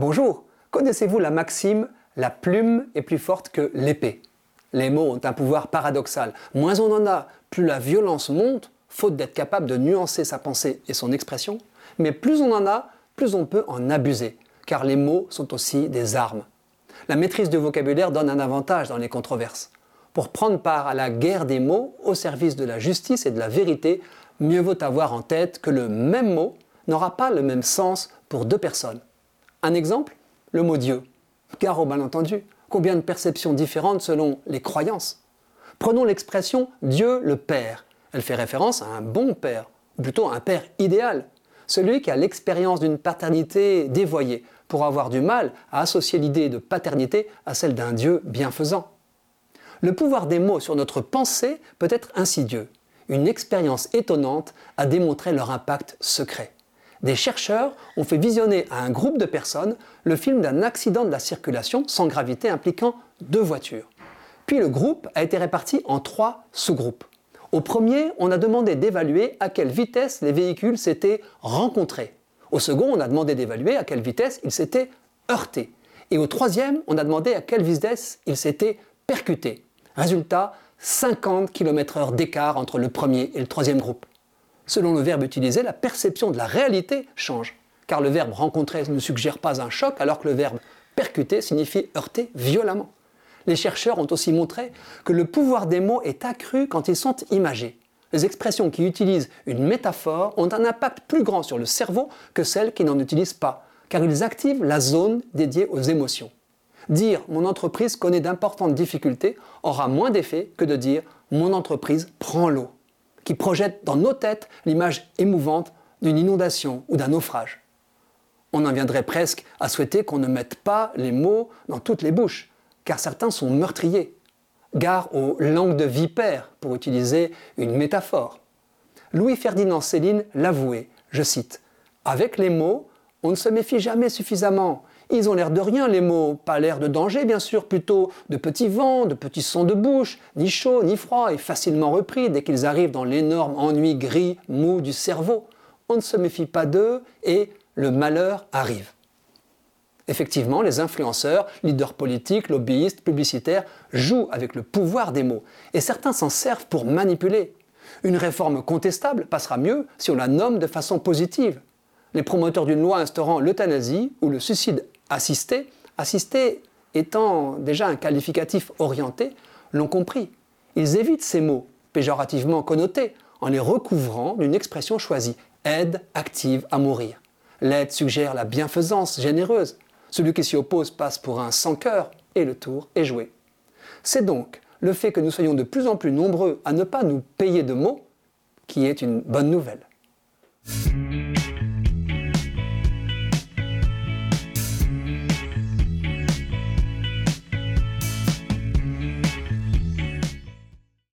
Bonjour, connaissez-vous la maxime La plume est plus forte que l'épée? Les mots ont un pouvoir paradoxal. Moins on en a, plus la violence monte, faute d'être capable de nuancer sa pensée et son expression. Mais plus on en a, plus on peut en abuser, car les mots sont aussi des armes. La maîtrise du vocabulaire donne un avantage dans les controverses. Pour prendre part à la guerre des mots au service de la justice et de la vérité, mieux vaut avoir en tête que le même mot n'aura pas le même sens pour deux personnes. Un exemple Le mot Dieu. Car au malentendu, combien de perceptions différentes selon les croyances? Prenons l'expression Dieu le Père. Elle fait référence à un bon père, ou plutôt à un père idéal, celui qui a l'expérience d'une paternité dévoyée, pour avoir du mal à associer l'idée de paternité à celle d'un Dieu bienfaisant. Le pouvoir des mots sur notre pensée peut être insidieux. Une expérience étonnante a démontré leur impact secret des chercheurs ont fait visionner à un groupe de personnes le film d'un accident de la circulation sans gravité impliquant deux voitures. Puis le groupe a été réparti en trois sous-groupes. Au premier, on a demandé d'évaluer à quelle vitesse les véhicules s'étaient rencontrés. Au second, on a demandé d'évaluer à quelle vitesse ils s'étaient heurtés. Et au troisième, on a demandé à quelle vitesse ils s'étaient percutés. Résultat, 50 km/h d'écart entre le premier et le troisième groupe. Selon le verbe utilisé, la perception de la réalité change, car le verbe rencontrer ne suggère pas un choc, alors que le verbe percuter signifie heurter violemment. Les chercheurs ont aussi montré que le pouvoir des mots est accru quand ils sont imagés. Les expressions qui utilisent une métaphore ont un impact plus grand sur le cerveau que celles qui n'en utilisent pas, car ils activent la zone dédiée aux émotions. Dire mon entreprise connaît d'importantes difficultés aura moins d'effet que de dire mon entreprise prend l'eau qui dans nos têtes l'image émouvante d'une inondation ou d'un naufrage. On en viendrait presque à souhaiter qu'on ne mette pas les mots dans toutes les bouches, car certains sont meurtriers. Gare aux langues de vipère, pour utiliser une métaphore. Louis-Ferdinand Céline l'avouait, je cite, Avec les mots, on ne se méfie jamais suffisamment. Ils ont l'air de rien, les mots. Pas l'air de danger, bien sûr, plutôt de petits vents, de petits sons de bouche, ni chaud, ni froid, et facilement repris dès qu'ils arrivent dans l'énorme ennui gris, mou du cerveau. On ne se méfie pas d'eux et le malheur arrive. Effectivement, les influenceurs, leaders politiques, lobbyistes, publicitaires jouent avec le pouvoir des mots, et certains s'en servent pour manipuler. Une réforme contestable passera mieux si on la nomme de façon positive. Les promoteurs d'une loi instaurant l'euthanasie ou le suicide assister, assister étant déjà un qualificatif orienté, l'ont compris. Ils évitent ces mots péjorativement connotés en les recouvrant d'une expression choisie aide active à mourir. L'aide suggère la bienfaisance généreuse. Celui qui s'y oppose passe pour un sans-cœur et le tour est joué. C'est donc le fait que nous soyons de plus en plus nombreux à ne pas nous payer de mots qui est une bonne nouvelle.